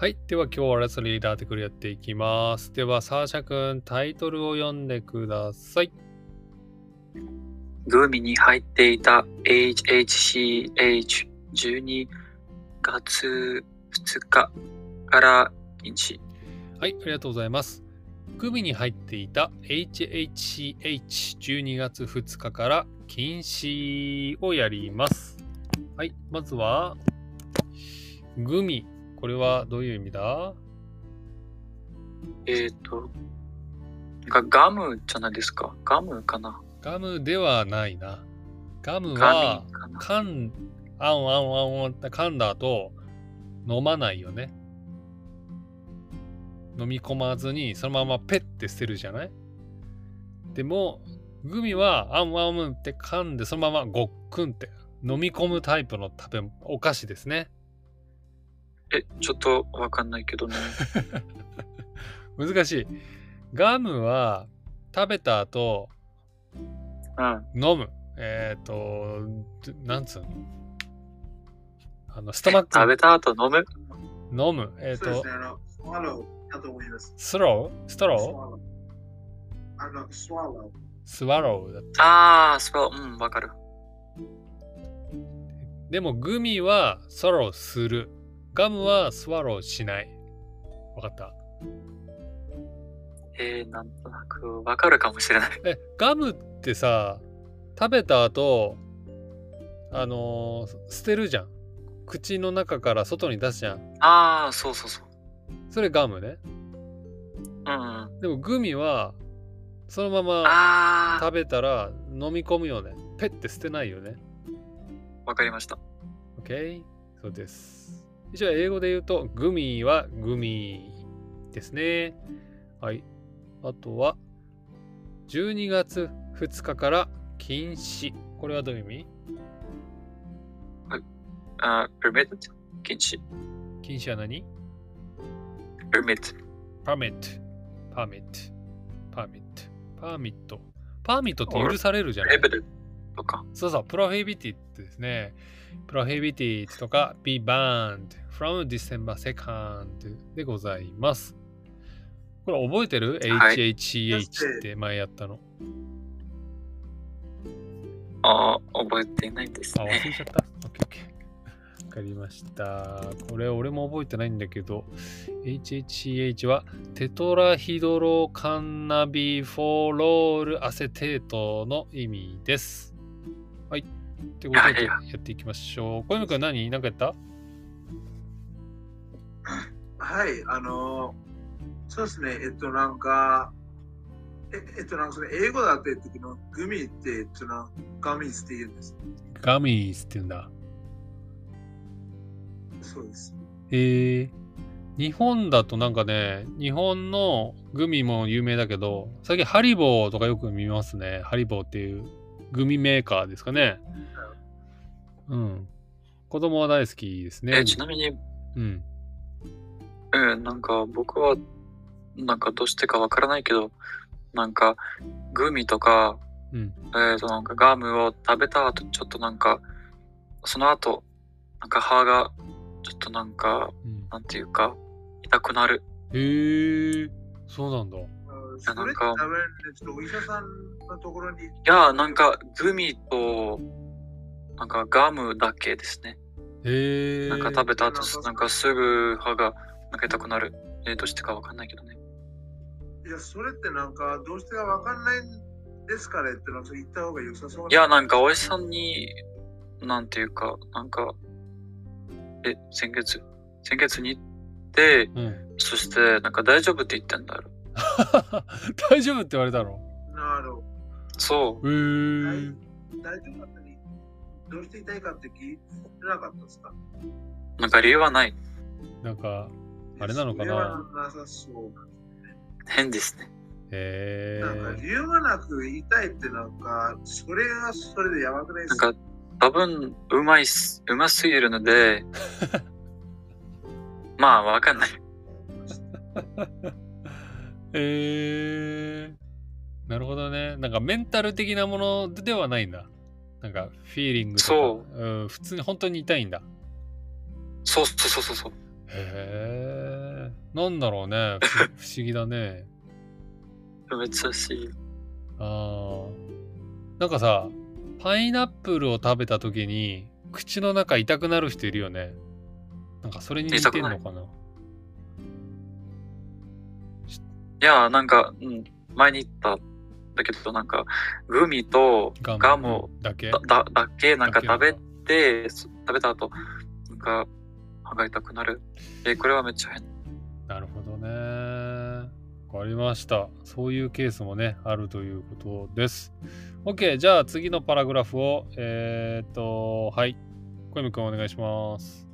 はい。では今日はレッスンリーダーテクルやっていきます。では、サーシャ君、タイトルを読んでください。グミに入っていた HHCH12 月2日から禁止。はい、ありがとうございます。グミに入っていた HHCH12 月2日から禁止をやります。はい、まずは、グミ。これはどういう意味だ？えっ、と、がガムじゃないですか？ガムかな？ガムではないな。ガムガはミかん、あんあんあんあんって噛んだ後、飲まないよね。飲み込まずに、そのままペッて捨てるじゃないでも、グミはあんあんあんって噛んで、そのままごっくんって飲み込むタイプの食べ、お菓子ですね。え、ちょっとわかんないけどね。難しい。ガムは食べた後、うん。飲む。えっ、と、なんつうの？あの、ストマック食べた後飲む？飲む。えっ、ーだと思います。スロー？ストロー？スワローあの、スワロ swallow だって。ああ、そう、うん、わかる。でもグミは swallow する。ガムは swallow しない。わかった？えー、なんとなくわかるかもしれない。え、ガムってさ、食べた後、あのー捨てるじゃん。口の中から外に出すじゃん。ああ、そうそうそう。それガムね。うんうん。でもグミは、そのまま食べたら飲み込むよね。ペッて捨てないよね。わかりました。OK? そうです。一応英語で言うと、グミはグミですね。はい。あとは、12月2日から禁止。これはどういう意味？あー、permit 禁止。禁止は何？permit。?permit。permit。permit。permit。パーミットって許されるじゃない？Prohibited とか。そうそう、プロヒビティってですね、プロヒビティとか be banned from December 2nd でございます。これ覚えてる、はい ?HHCH って前やったの。ああ、覚えていないですあ、忘ね。れちゃった。OKOK。わかりました。これ俺も覚えてないんだけど、HHCH はテトラヒドロカンナビフォロールアセテートの意味です。はい。ということでやはいっていきましょう。小山君何？何かやった？はい、あの、そうですね、えっと、なんか、ええっと、なんかそれ英語だって言っての、グミって、えっと、なガミスって言うんです。ガミーズって言うんだ。そうです。えー、日本だとなんかね、日本のグミも有名だけど、最近ハリボーとかよく見ますね。ハリボーっていうグミメーカーですかね。うん。子供は大好きですねえ。ちなみに、うん。うん、なんか僕は、なんかどうしてかわからないけど、なんかグミとか、うん。えっ、となんかガムを食べた後、ちょっとなんか、その後、なんか歯が、ちょっとなんか、うん、なんていうか、痛くなる。へえー、そうなんだ。あやそれってなんか多分、ちょっとお医者さんのところに。いいや、なんかグミと、なんかガムだけですね。へえー。なんか食べた後なんか、なんかすぐ歯がなんか痛くなる。えーどうしてかわかんないけどね。や、それってなんか、どうしてかわかんないんですかねって言った方が良さそういや、なんかお医者さんに、なんていうか、なんか、え、先月？先月に行って、うん。そして、なんか大丈夫って言ってんだよ。大丈夫って言われたの？なるほど。そう。へえー。大丈夫だったのに、どうして痛いかって聞いてなかったですか？なんか理由はない。なんか、あれなのかな？なさそう。変ですね。へえなんか理由がなく痛いってなんか、それがそれでやばくないですか？なんか、多分、うまいす、うますぎるので、まあ、わかんない。えー、なるほどね。なんかメンタル的なものではないんだ。なんかフィーリングとか。。そううん、普通に本当に痛いんだ。そうそうそうそうそう。へえ。なんだろうね。不不思議だね。めっちゃしい。あーなんかさ、パイナップルを食べた時に口の中痛くなる人いるよね。なんかそれに似てるのかないや、なんか、うん、前に言った。だけど、なんか、グミとガムだけ？だだだけなんか食べて、そ食べた後、なんか、歯が痛くなる。え、これはめっちゃ変。なるほどね。わかりました。そういうケースもね、あるということです。OK、じゃあ次のパラグラフを、えー、っと、はい。小泉くんお願いします。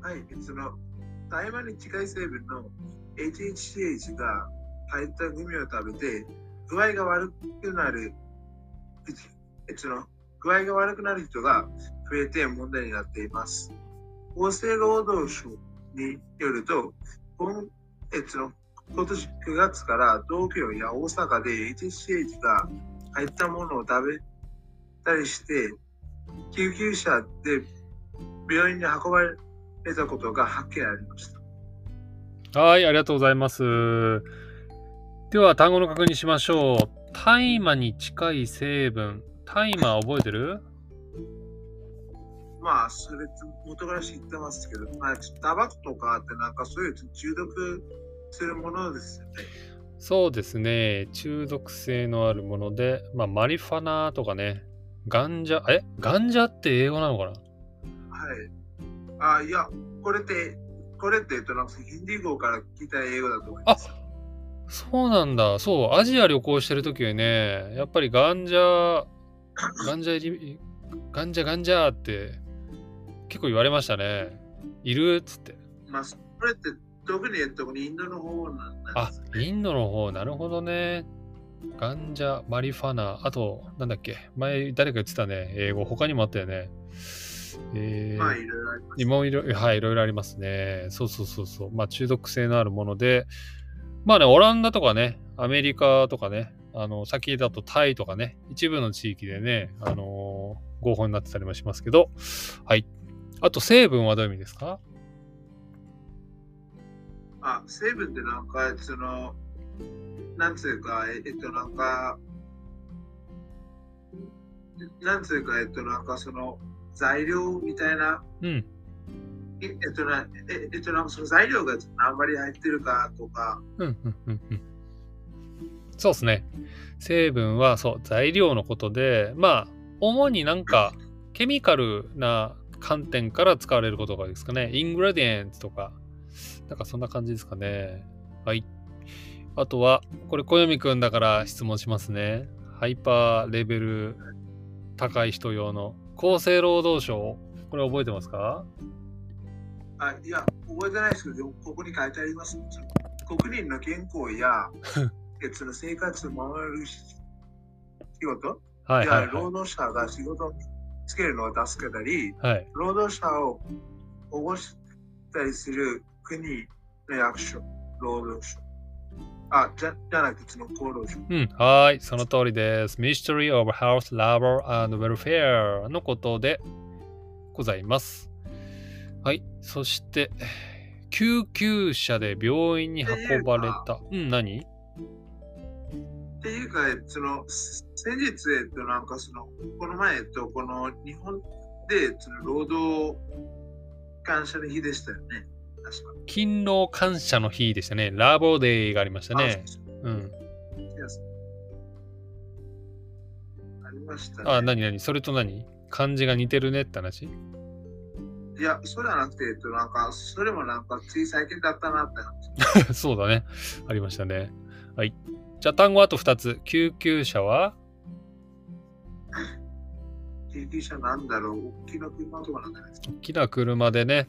はい、その台湾に近い成分の HHCH が入ったグミを食べて具合が悪くなる、その具合が悪くなる人が増えて問題になっています。厚生労働省によると、今えの今年9月から東京や大阪で HCH が入ったものを食べたりして、救急車で病院に運ばれ得たことが発見ありました。はい、ありがとうございます。では、単語の確認しましょう。大麻に近い成分。大麻覚えてる？まあ、それ元から知ってますけど、まあ、タバコとかってなんかそういう中毒するものですよね。そうですね。中毒性のあるもので、まあ、マリファナとかね。ガンジャ、え？ガンジャって英語なのかな？はい。あ、いや、これって、これって、えっと、なんかヒンディー語から聞いた英語だと思います。そうなんだ。そう、アジア旅行してるときはね、やっぱりガンジャ、ガンジャ入り、ガンジャガンジャって結構言われましたね。いるっつって。まあ、これって特に、えっと、インドの方なんあです、インドの方、なるほどね。ガンジャ、マリファナ、あと、なんだっけ、前誰か言ってたね、英語、他にもあったよね。えー、まあ、いろいろあります。いろいろ、はい、いろいろありますね。そうそうそうそう。まあ、中毒性のあるもので、まあね、オランダとかね、アメリカとかね、あの、先だとタイとかね、一部の地域でね、あのー合法になってたりもしますけど、はい。あと、成分はどういう意味ですか？あ、成分ってなんか、その、なんつうか、ええっと、なんか、なんつうか、えっと、なんかその、材料みたいな、うん。ええっとな、ええっと、なその材料が何割入ってるかとか、うん、うん、うん、うん。そうですね。成分は、そう、材料のことで、まあ、主になんか、ケミカルな観点から使われることがですかね。イングレディエンツとか、なんかそんな感じですかね。はい。あとは、これ、小読くんだから質問しますね。ハイパーレベル高い人用の厚生労働省。これ覚えてますか？あいや、覚えてないですけど、ここに書いてあります。国民の健康や、えその生活を守る仕事、はいはい、や労は働者が仕事をつけるのを助けたり、い。はい。労働者を保護したりする国の役所、労働省。あ、じゃじゃなくて、その厚労省。うん、はい、その通りです。Mystery of Health, Labor and Welfare のことでございます。はい、そして、救急車で病院に運ばれた。うん、何？っていうか、その先日、えっと、なんかその、この前、えっと、この日本で、その労働感謝の日でしたよね。勤労感謝の日でしたね。ラボデーがありましたね。あ。うん。ありました、ね。あ、何何？それと何？漢字が似てるねって話？いや、それはなくて、えっと、なんか、それもなんか、つい最近だったなって話。そうだね。ありましたね。はい。じゃあ単語あと2つ。救急車は？救急車なんだろう大きな車とかなんじゃないですか。大きな車でね、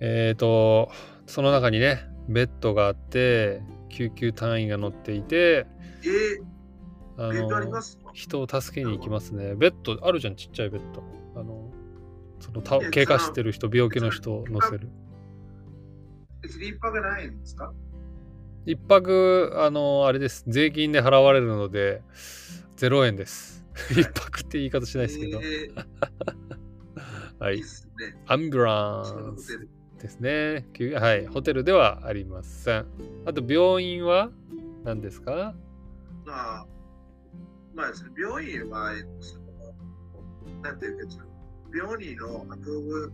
えっ、と、その中にね、ベッドがあって、救急隊員が乗っていて、えあー、ありのます？人を助けに行きますね。ベッドあるじゃん、ちっちゃいベッド。あの、そのたえ怪我してる人、病気の人を乗せる。別に一泊ないんですか？一泊、あの、あれです。税金で払われるので、0円です。一泊って言い方しないですけど。えー はいいっ。すね。アンビュランス。ですね。救はい。ホテルではありません。あと、病院は何ですか？まあ、まあ、その病院は、えっと、その、なんていうか、病院の運ぶ、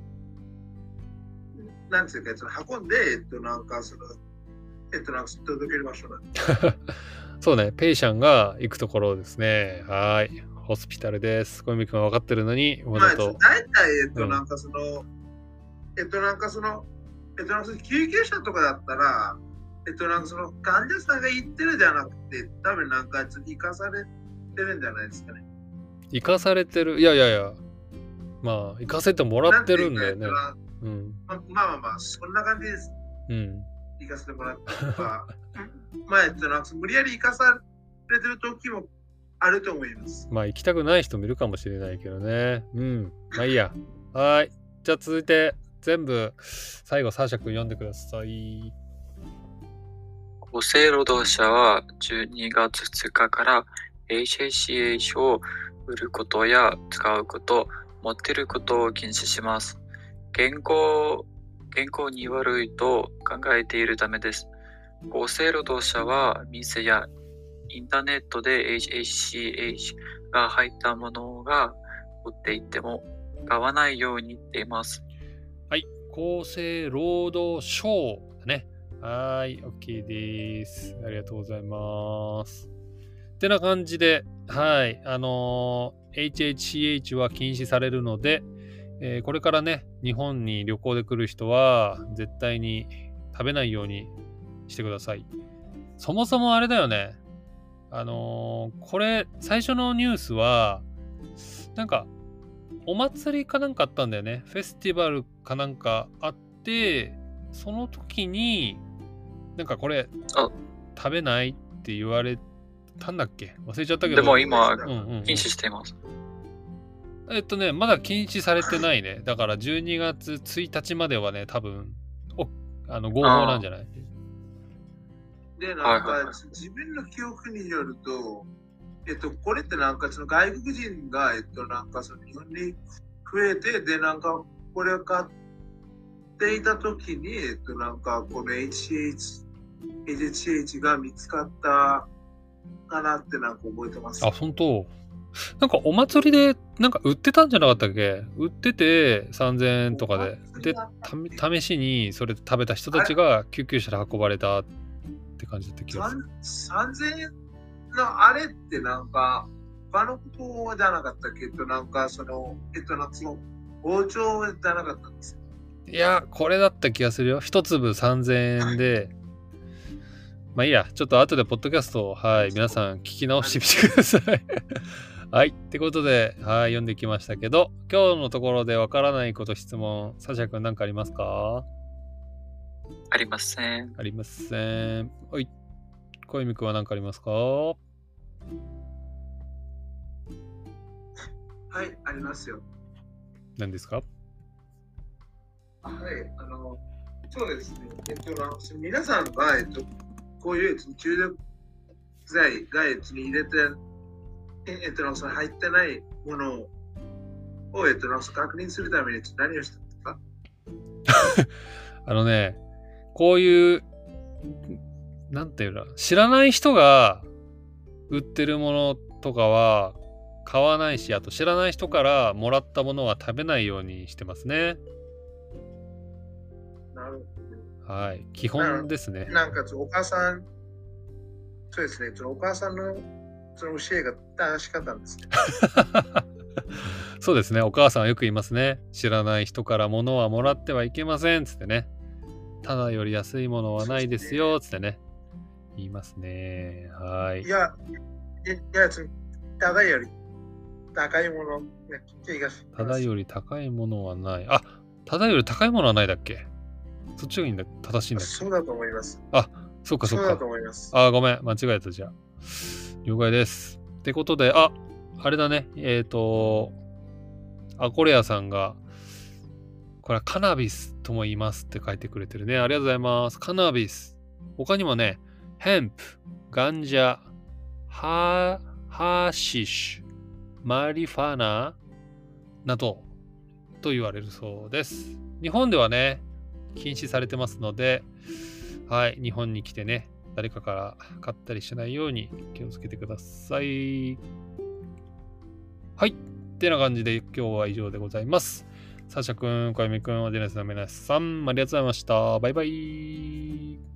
なんていうか、その運んで、えっと、なんか、その、えっと、なんか、届ける場所なんで。そうね。ペイシャンが行くところですね。はい。ホスピタルです。小泉君は分かってるのに、わまあ、ざと。大体、えっと、うんなんかその、えっと、なんかその、えっと、なんか救急車とかだったら、えっと、なんかその患者さんが言ってるじゃなくて、多分なんか生かされてるんじゃないですかね。生かされてる？いやいやいや。まあ、生かせてもらってるんだよねうん。まあまあまあまあ、そんな感じです。うん。生かせてもらったとか、まあ、えっと、なんか無理やり生かされてる時もあると思います。まあ、行きたくない人もいるかもしれないけどね。うん。まあいいや。はい。じゃあ続いて、全部、最後、サーシャ君読んでください。厚生労働者は12月2日から HACH を売ることや使うこと、持っていることを禁止します。健康、健康に悪いと考えているためです。厚生労働者は店やインターネットで HACH が入ったものが売っていても買わないように言っています。厚生労働省だね。はい。OK です。ありがとうございます。ってな感じで、はい。あのー HHCH は禁止されるので、えーこれからね、日本に旅行で来る人は、絶対に食べないようにしてください。そもそもあれだよね。あのーこれ、最初のニュースは、なんか、お祭りかなんかあったんだよね。フェスティバルかなんかあって、その時に、なんかこれあ、食べないって言われたんだっけ？忘れちゃったけど。でも今うんうんうん禁止しています。えっとね、まだ禁止されてないね。だから12月1日まではね、多分、おあの合法なんじゃない？で、なんはいはいはか自分の記憶によると、えっと、これってなんかその外国人が、えっと、なんかその日本に増えて、で、なんかこれを買っていたときに、えっと、なんかこの HCH、HCH が見つかったかなってなんか覚えてます。あ、本当なんかお祭りでなんか売ってたんじゃなかったっけ？売ってて3000円とかで。で、た試しにそれ食べた人たちが救急車で運ばれたって感じだった気がする。3000円のあれってなんか、他のことじゃなかったけ？ど、なんかその、えっと、なんかその、包丁じゃなかったんです。いや、これだった気がするよ。一粒3000円で。まあいいや、ちょっと後でポッドキャストを、はい、皆さん聞き直してみてください。はい、ってことで、はい、読んできましたけど、今日のところでわからないこと質問、サシャ君何かありますか？ありません。ありません。はい。小泉君は何かありますか？はい、ありますよ。何ですか？はい、あの、そうですね。えっと、皆さんが、えっと、こういう中毒剤が、えっと、入れて、ええっと、その入ってないものを、えっと、確認するために何をしたんですか？あのね、こういう、なんていうの、知らない人が売ってるものとかは買わないし、あと知らない人からもらったものは食べないようにしてますね。なるほはい。基本ですねど。。なんか、お母さん、そうですね、お母さんのその教えが正しかったんですね。そうですね。お母さんはよく言いますね。知らない人から物はもらってはいけません。つってね。ただより安いものはないですよ。つってね。言いますね。はいい。や、いや、ただより高いもの、ね、気がしますただより高いものはない。あ、ただより高いものはないだっけ？そっちがいいんだ。正しいんだっけ？そうだと思います。そっかそっかそうだと。思います。あ、ごめん。間違えたじゃあ。了解です。ってことで、あ、あれだね。えっ、と、アコレアさんが、これはカナビスとも言いますって書いてくれてるね。ありがとうございます。カナビス。他にもね、ヘンプ、ガンジャ、ハー、ハーシッシュ、マリファナなど、と言われるそうです。日本ではね、禁止されてますので、はい、日本に来てね、誰かから買ったりしないように気をつけてください。はい。ってな感じで今日は以上でございます。サーシャくん、小泉くん、おでなすの皆さん、ありがとうございました。バイバイ。